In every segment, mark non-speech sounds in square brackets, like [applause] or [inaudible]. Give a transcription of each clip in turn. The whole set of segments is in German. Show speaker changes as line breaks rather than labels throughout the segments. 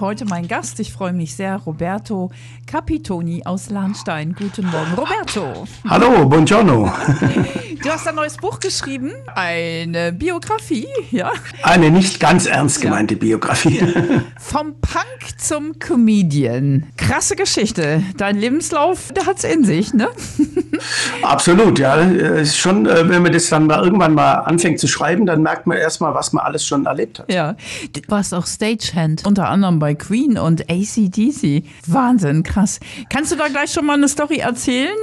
Heute mein Gast, ich freue mich sehr, Roberto Capitoni aus Lahnstein. Guten Morgen, Roberto.
Hallo, buongiorno. [laughs]
Du hast ein neues Buch geschrieben, eine Biografie, ja?
Eine nicht ganz ernst gemeinte ja. Biografie.
Vom Punk zum Comedian. Krasse Geschichte. Dein Lebenslauf, der hat's in sich, ne? [laughs]
Absolut, ja. Ist schon, äh, wenn man das dann mal irgendwann mal anfängt zu schreiben, dann merkt man erstmal, was man alles schon erlebt hat.
Ja. Du warst auch Stagehand, unter anderem bei bei Queen und ACDC. Wahnsinn, krass. Kannst du da gleich schon mal eine Story erzählen?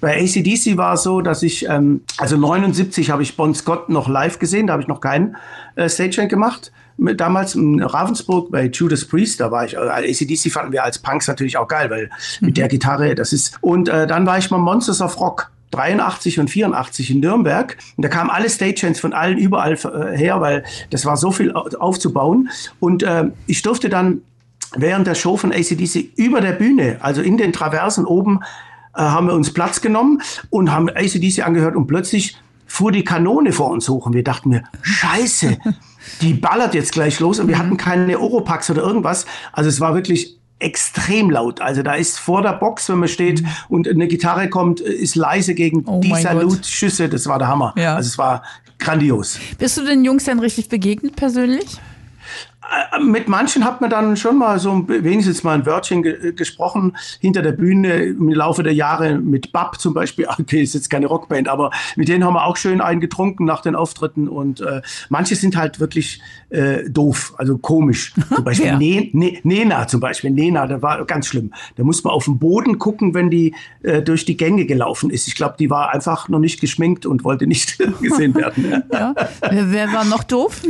Bei ACDC war es so, dass ich, ähm, also 79 habe ich Bon Scott noch live gesehen, da habe ich noch keinen äh, Stagehand gemacht damals in Ravensburg bei Judas Priest, da war ich, also ACDC fanden wir als Punks natürlich auch geil, weil mhm. mit der Gitarre, das ist, und äh, dann war ich mal Monsters of Rock. 83 und 84 in Nürnberg. Und da kamen alle Stagehands von allen überall äh, her, weil das war so viel aufzubauen. Und äh, ich durfte dann während der Show von ACDC über der Bühne, also in den Traversen oben, äh, haben wir uns Platz genommen und haben ACDC angehört und plötzlich fuhr die Kanone vor uns hoch und wir dachten mir, scheiße, [laughs] die ballert jetzt gleich los und wir hatten keine Oropax oder irgendwas. Also es war wirklich extrem laut. Also da ist vor der Box, wenn man steht und eine Gitarre kommt, ist leise gegen oh die Salutschüsse. Das war der Hammer. Ja. Also es war grandios.
Bist du den Jungs denn richtig begegnet persönlich?
Äh, mit manchen hat man dann schon mal so wenigstens mal ein Wörtchen ge gesprochen hinter der Bühne im Laufe der Jahre mit Bab zum Beispiel. [laughs] Okay, ist jetzt keine Rockband, aber mit denen haben wir auch schön eingetrunken nach den Auftritten und äh, manche sind halt wirklich äh, doof, also komisch. [laughs] Zum Beispiel ja. ne ne Nena zum Beispiel. Nena, da war ganz schlimm. Da muss man auf den Boden gucken, wenn die äh, durch die Gänge gelaufen ist. Ich glaube, die war einfach noch nicht geschminkt und wollte nicht [laughs] gesehen werden.
ja. Wer, war noch doof?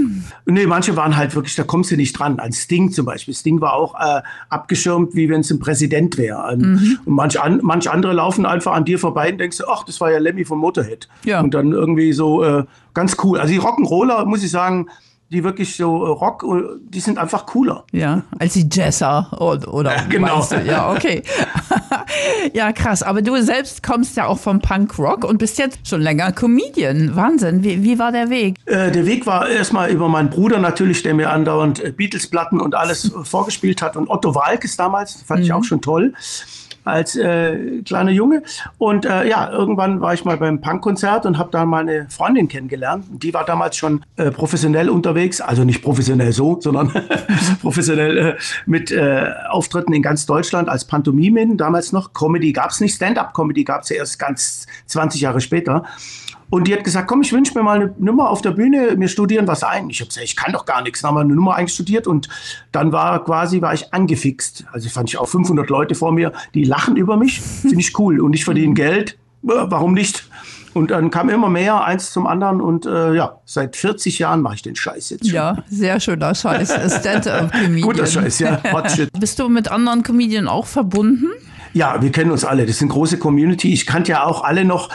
Nee, manche waren halt wirklich, da kommst du nicht dran. Ein Sting zum Beispiel. Sting war auch äh, abgeschirmt, wie wenn es ein Präsident wäre. Ähm, mhm. Und manch, an, manch andere laufen einfach an dir vorbei und denkst, ach, das war ja Lemmy von Motorhead. Ja. Und dann irgendwie so äh, ganz cool. Also die Rock'n'Roller, muss ich sagen, die wirklich so äh, Rock, äh, die sind einfach cooler.
Ja, als die Jazzer oder, oder ja, [laughs]
genau.
Ja, okay. [laughs] ja, krass. Aber du selbst kommst ja auch vom Punk-Rock und bist jetzt schon länger Comedian. Wahnsinn. Wie, wie war der Weg?
Äh, der Weg war erstmal über meinen Bruder natürlich, der mir andauernd äh, Beatles-Platten und alles [laughs] vorgespielt hat. Und Otto Walkes damals, fand mhm. ich auch schon toll als äh, kleiner Junge. Und äh, ja, irgendwann war ich mal beim Punkkonzert und habe da meine Freundin kennengelernt. Die war damals schon äh, professionell unterwegs, also nicht professionell so, sondern [laughs] professionell äh, mit äh, Auftritten in ganz Deutschland als Pantomimin. Damals noch Comedy gab es nicht, Stand-up-Comedy gab es ja erst ganz 20 Jahre später. Und die hat gesagt, komm, ich wünsche mir mal eine Nummer auf der Bühne, mir studieren was ein. Ich habe gesagt, ich kann doch gar nichts. Dann haben wir eine Nummer einstudiert und dann war quasi, war ich angefixt. Also fand ich auch 500 Leute vor mir, die lachen über mich. Finde ich cool. Und ich verdiene Geld. Warum nicht? Und dann kam immer mehr, eins zum anderen. Und äh, ja, seit 40 Jahren mache ich den Scheiß jetzt schon.
Ja, sehr schöner Scheiß. [laughs]
Stand-up-Comedian. Guter Scheiß, ja. Hot shit. [laughs]
Bist du mit anderen Comedian auch verbunden?
Ja, wir kennen uns alle. Das ist eine große Community. Ich kannte ja auch alle noch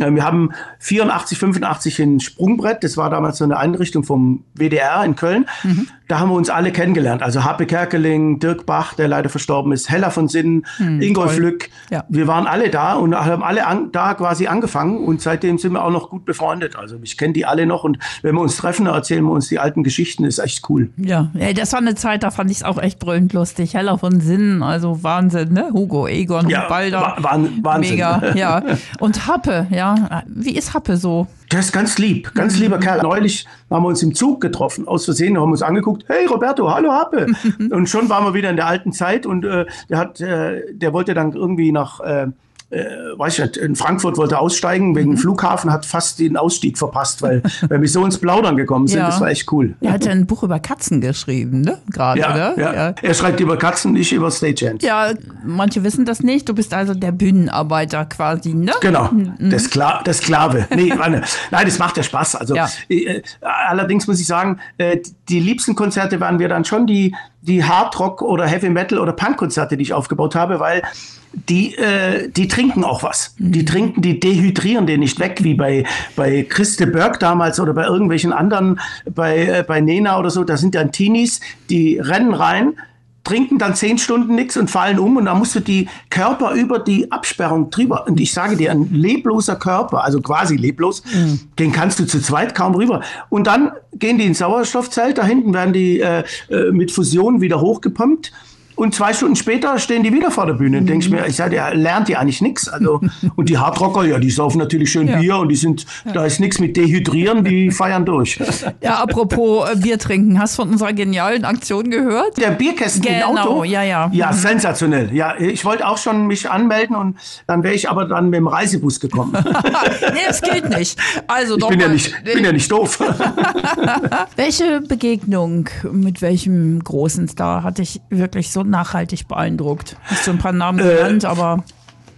wir haben 84, 85 ein Sprungbrett. Das war damals so eine Einrichtung vom WDR in Köln. Mhm da haben wir uns alle kennengelernt. Also Happe Kerkeling, Dirk Bach, der leider verstorben ist, Hella von Sinnen, hm, Ingolf toll. Lück. Ja. Wir waren alle da und haben alle an, da quasi angefangen und seitdem sind wir auch noch gut befreundet. Also ich kenne die alle noch und wenn wir uns treffen, erzählen wir uns die alten Geschichten. Ist echt cool.
Ja, Ey, das war eine Zeit, da fand ich es auch echt brüllend lustig. Hella von Sinnen, also Wahnsinn, ne? Hugo, Egon, ja, Balder.
Wahnsinn.
Mega, ja. [laughs] Und Happe, ja. Wie ist Happe so?
Der ist ganz lieb, ganz lieber. Kerl. Neulich haben wir uns im Zug getroffen, aus Versehen, haben uns angeguckt. Hey Roberto, hallo Happe. [laughs] und schon waren wir wieder in der alten Zeit und äh, der hat, äh, der wollte dann irgendwie nach äh, äh, weiß ich nicht, in Frankfurt wollte aussteigen wegen mhm. Flughafen, hat fast den Ausstieg verpasst, weil, [laughs] weil wir so ins Plaudern gekommen sind. Ja. Das war echt cool.
Er hat ja ein Buch über Katzen geschrieben, ne? Gerade,
ja,
oder?
Ja. ja. Er schreibt über Katzen, nicht über Stagehands.
Ja, manche wissen das nicht. Du bist also der Bühnenarbeiter quasi, ne?
Genau, mhm. der, Skla der Sklave. Nee, [laughs] meine, nein, das macht ja Spaß. Also ja. äh, allerdings muss ich sagen, äh, die liebsten Konzerte waren wir dann schon die, die Hardrock oder Heavy Metal oder Punk-Konzerte, die ich aufgebaut habe, weil die, äh, die trinken auch was. Die mhm. trinken, die dehydrieren den nicht weg, wie bei, bei Christe Berg damals oder bei irgendwelchen anderen, bei, äh, bei Nena oder so. Da sind dann Teenies, die rennen rein, trinken dann zehn Stunden nichts und fallen um und dann musst du die Körper über die Absperrung drüber. Und ich sage dir, ein lebloser Körper, also quasi leblos, mhm. den kannst du zu zweit kaum rüber. Und dann gehen die ins Sauerstoffzelt, da hinten werden die äh, äh mit Fusion wieder hochgepumpt und zwei Stunden später stehen die wieder vor der Bühne. Mhm. Denke ich mir, ich sage, der lernt ja eigentlich nichts. Also, [laughs] und die Hardrocker, ja, die saufen natürlich schön ja. Bier und die sind, ja. da ist nichts mit Dehydrieren, die [laughs] feiern durch.
Ja, apropos äh, Bier trinken, hast du von unserer genialen Aktion gehört?
Der Bierkästen genau, im Auto?
ja, ja.
Ja, mhm. sensationell. Ja, ich wollte auch schon mich anmelden und dann wäre ich aber dann mit dem Reisebus gekommen. [laughs]
nee, das geht nicht. Also
ich bin ja, nicht, bin ja nicht doof.
Welche Begegnung mit welchem großen Star hatte ich wirklich so nachhaltig beeindruckt? Hast du ein paar Namen äh, genannt, aber.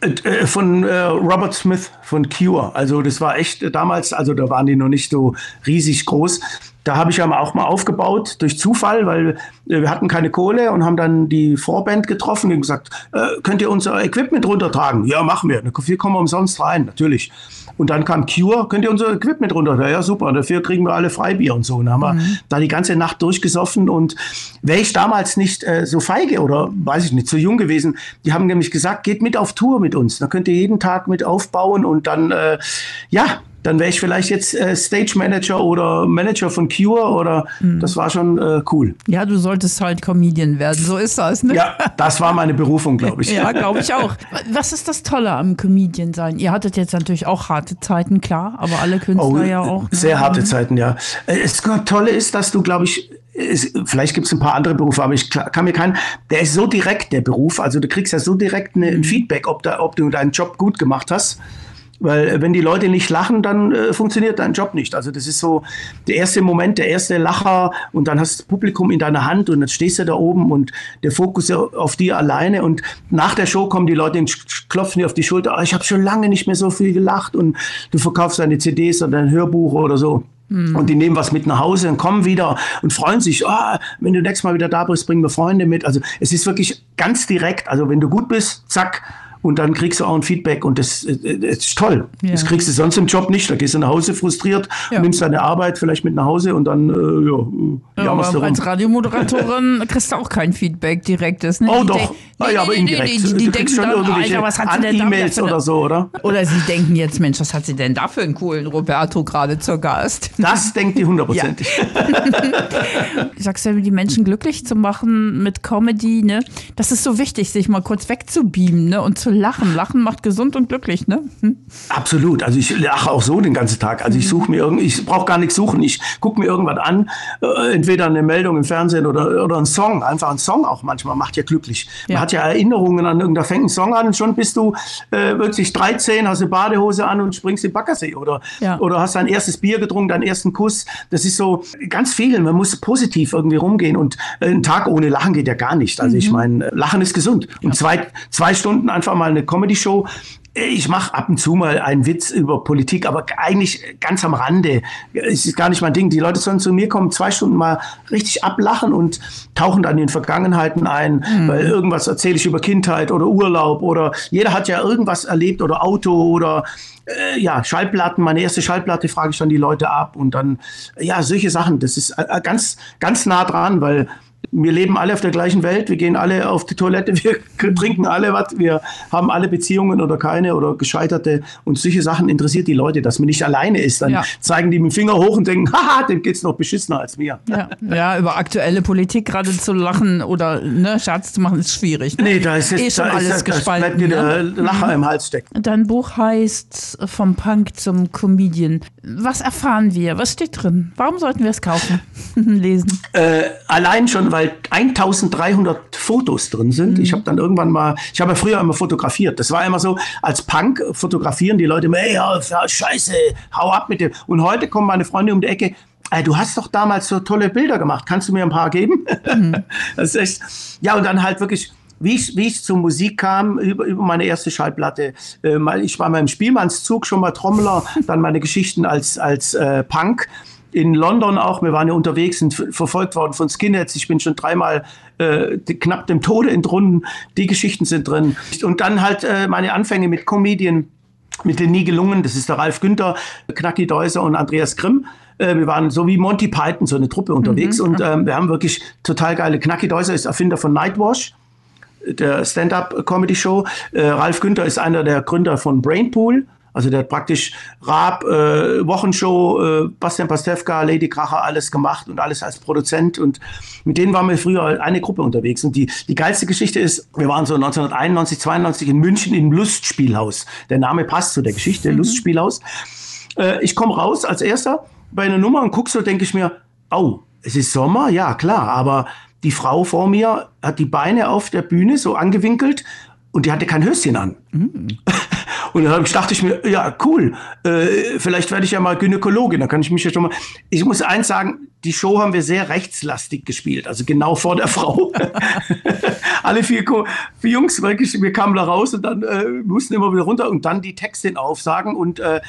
Äh, äh, von äh, Robert Smith von Cure. Also das war echt damals, also da waren die noch nicht so riesig groß. Da habe ich ja auch mal aufgebaut durch Zufall, weil äh, wir hatten keine Kohle und haben dann die Vorband getroffen und gesagt, äh, könnt ihr unser Equipment runtertragen? Ja, machen wir. Wir kommen umsonst rein, natürlich. Und dann kam Cure, könnt ihr unser Equipment runter? Ja, super, dafür kriegen wir alle Freibier und so. Und dann haben mhm. wir da die ganze Nacht durchgesoffen und wäre ich damals nicht äh, so feige oder weiß ich nicht, zu jung gewesen, die haben nämlich gesagt, geht mit auf Tour mit uns. Da könnt ihr jeden Tag mit aufbauen und dann, äh, ja, dann wäre ich vielleicht jetzt äh, Stage Manager oder Manager von Cure oder mhm. das war schon äh, cool.
Ja, du solltest halt Comedian werden, so ist das. Ne?
Ja, das war meine Berufung, glaube ich. [laughs]
ja, glaube ich auch. Was ist das Tolle am Comedian sein? Ihr hattet jetzt natürlich auch harte Zeiten, klar, aber alle Künstler oh, ja auch. Ne?
Sehr harte mhm. Zeiten, ja. Äh, das Tolle ist, dass du, glaube ich, es, vielleicht gibt es ein paar andere Berufe, aber ich kann mir keinen, der ist so direkt, der Beruf, also du kriegst ja so direkt eine, ein mhm. Feedback, ob, da, ob du deinen Job gut gemacht hast. Weil äh, wenn die Leute nicht lachen, dann äh, funktioniert dein Job nicht. Also das ist so der erste Moment, der erste Lacher und dann hast du das Publikum in deiner Hand und dann stehst du da oben und der Fokus auf dir alleine und nach der Show kommen die Leute und klopfen dir auf die Schulter, oh, ich habe schon lange nicht mehr so viel gelacht und du verkaufst deine CDs oder dein Hörbuch oder so. Hm. Und die nehmen was mit nach Hause und kommen wieder und freuen sich, oh, wenn du nächstes Mal wieder da bist, bringen wir Freunde mit. Also es ist wirklich ganz direkt. Also wenn du gut bist, zack, und dann kriegst du auch ein Feedback und das, das ist toll. Ja. Das kriegst du sonst im Job nicht. Da gehst du nach Hause frustriert, ja. nimmst deine Arbeit vielleicht mit nach Hause und dann, äh,
ja, ja aber als Radiomoderatorin [laughs] kriegst du auch kein Feedback direktes.
Ne? Oh die doch, ah, ja, aber indirekt.
Die, die, die denken schon dann, Alter, was hat sie denn
E-Mails oder so, oder?
Oder sie denken jetzt, Mensch, was hat sie denn da für einen coolen Roberto gerade zur Gast?
Das denkt die hundertprozentig. [laughs]
Sagst du, die Menschen glücklich zu machen mit Comedy, ne? Das ist so wichtig, sich mal kurz wegzubeamen, ne? Und zu lachen. Lachen macht gesund und glücklich, ne? Hm?
Absolut. Also ich lache auch so den ganzen Tag. Also ich suche mir irgendwie, ich brauche gar nichts suchen. Ich gucke mir irgendwas an, äh, entweder eine Meldung im Fernsehen oder, oder ein Song. Einfach ein Song auch manchmal macht ja glücklich. Man hat ja Erinnerungen an irgendein, fängt ein Song an und schon bist du äh, wirklich 13, hast eine Badehose an und springst in Baggersee oder, ja. oder hast dein erstes Bier getrunken, deinen ersten Kuss. Das ist so ganz viel. Man muss positiv irgendwie rumgehen und äh, ein Tag ohne Lachen geht ja gar nicht. Also mhm. ich meine, Lachen ist gesund. Und zwei, zwei Stunden einfach mal mal eine Comedy-Show. Ich mache ab und zu mal einen Witz über Politik, aber eigentlich ganz am Rande. Es ist gar nicht mein Ding. Die Leute sollen zu mir kommen, zwei Stunden mal richtig ablachen und tauchen dann in Vergangenheiten ein, mhm. weil irgendwas erzähle ich über Kindheit oder Urlaub oder jeder hat ja irgendwas erlebt oder Auto oder äh, ja, Schallplatten, meine erste Schallplatte frage ich dann die Leute ab und dann, ja, solche Sachen. Das ist äh, ganz, ganz nah dran, weil wir leben alle auf der gleichen Welt, wir gehen alle auf die Toilette, [laughs] wir trinken alle was, wir haben alle Beziehungen oder keine oder gescheiterte und solche Sachen interessiert die Leute, dass man nicht alleine ist. Dann ja. zeigen die mit dem Finger hoch und denken, [laughs] haha, dem geht's noch beschissener als mir.
Ja, ja über aktuelle Politik gerade zu lachen oder ne, Scherz zu machen, ist schwierig. Ne?
Nee, da ist jetzt, eh da alles ist, gespalten. dir der ne? Lacher mhm. im Hals stecken.
Dein Buch heißt Vom Punk zum Comedian. Was erfahren wir? Was steht drin? Warum sollten wir es kaufen, [laughs] lesen?
Äh, allein schon, weil 1300 Fotos drin sind. Mhm. Ich habe dann irgendwann mal, ich habe ja früher immer fotografiert. Das war immer so, als Punk fotografieren die Leute immer, ey, ja, scheiße, hau ab mit dem. Und heute kommen meine Freunde um die Ecke, ey, du hast doch damals so tolle Bilder gemacht, kannst du mir ein paar geben? Mhm. [laughs] das ist echt, ja, und dann halt wirklich, wie ich, wie ich zur Musik kam, über, über meine erste Schallplatte. Äh, ich war mal im Spielmannszug schon mal Trommler, dann meine Geschichten als, als äh, Punk in London auch, wir waren ja unterwegs, sind verfolgt worden von Skinheads. Ich bin schon dreimal äh, knapp dem Tode entrunden. Die Geschichten sind drin. Und dann halt äh, meine Anfänge mit Comedian, mit den nie gelungen. Das ist der Ralf Günther, Knacki Deuser und Andreas Grimm. Äh, wir waren so wie Monty Python, so eine Truppe unterwegs.
Mhm.
Und ähm, wir haben wirklich total geile Knacki Deuser ist Erfinder von Nightwash der Stand-up-Comedy-Show. Äh, Ralf Günther ist einer der Gründer von Brainpool. Also der hat praktisch Raab, äh, Wochenshow, äh, Bastian Pastewka, Lady Kracher, alles gemacht und alles als Produzent. Und mit denen waren wir früher eine Gruppe unterwegs. Und die, die geilste Geschichte ist, wir waren so 1991, 92 in München im Lustspielhaus. Der Name passt zu der Geschichte, Lustspielhaus. Äh, ich komme raus als erster bei einer Nummer und guck so, denke ich mir, au, es ist Sommer, ja klar, aber die Frau vor mir hat die Beine auf der Bühne so angewinkelt und die hatte kein Höschen an. Und dann dachte ich mir, ja, cool, äh, vielleicht werde ich ja mal Gynäkologin, dann kann ich mich ja schon mal. Ich muss eins sagen, die Show haben wir sehr rechtslastig gespielt, also genau vor der Frau. [laughs] Alle vier, vier Jungs, wirklich, wir kamen da raus und dann äh, mussten immer wieder runter und dann die Texte aufsagen. Und äh,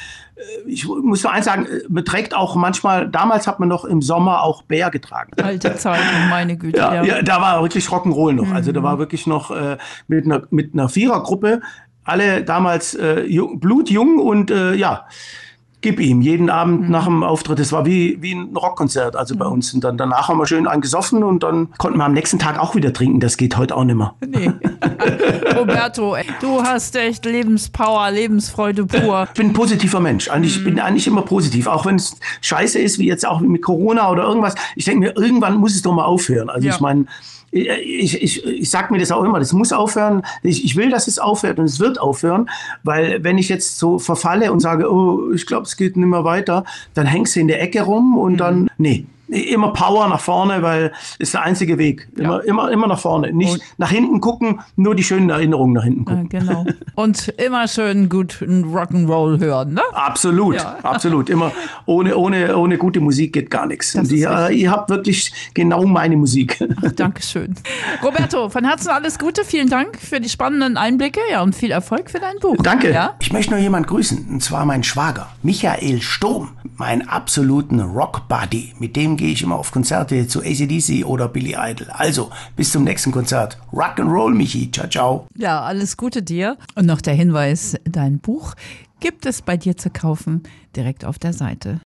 ich muss nur eins sagen, äh, man trägt auch manchmal, damals hat man noch im Sommer auch Bär getragen.
Alte Zeiten, meine Güte.
Ja,
Ja,
ja. da war wirklich Rock'n'Roll noch. Also da war wirklich noch äh, mit einer mit einer Vierergruppe alle damals äh, jung, blutjung und äh, ja, gib ihm jeden Abend nach dem Auftritt. Es war wie, wie ein Rockkonzert, also bei uns. Und dann danach haben wir schön einen gesoffen und dann konnten wir am nächsten Tag auch wieder trinken. Das geht heute auch nicht mehr.
Nee. [laughs] Roberto, ey, du hast echt Lebenspower, Lebensfreude pur.
Ich bin ein positiver Mensch. Eigentlich, Ich bin eigentlich immer positiv. Auch wenn es scheiße ist, wie jetzt auch mit Corona oder irgendwas. Ich denke mir, irgendwann muss es doch mal aufhören. Also
Ja.
ich meine, ich, ich, ich sag mir das auch immer, das muss aufhören. Ich, ich will, dass es aufhört und es wird aufhören, weil wenn ich jetzt so verfalle und sage, oh, ich glaube, es geht nicht mehr weiter, dann hängst du in der Ecke rum und dann, nee, immer Power nach vorne, weil ist der einzige Weg. Immer, immer, immer nach vorne. Nicht
Und-
nach hinten gucken, nur die schönen Erinnerungen nach hinten
Ja,
gucken.
genau. Und immer schön gut Rock'n'Roll hören, ne?
Absolut,
Ja. [laughs]
absolut. Immer ohne, ohne, ohne gute Musik geht gar nichts. Und ihr, habt wirklich genau meine Musik.
Ach, Dankeschön. Roberto, von Herzen alles Gute. Vielen Dank für die spannenden Einblicke ja, und viel Erfolg für dein Buch.
Danke.
Ja?
Ich möchte noch jemand grüßen, und zwar mein Schwager, Michael Sturm, mein absoluten Rock-Buddy. Mit dem gehe ich immer auf Konzerte zu ACDC oder Billy Idol. Also, bis zum nächsten Konzert. Rock'n'Roll, Michi. Ciao, ciao.
ja, alles Gute dir. Und noch der Hinweis, dein Buch gibt es bei dir zu kaufen, direkt auf der Seite.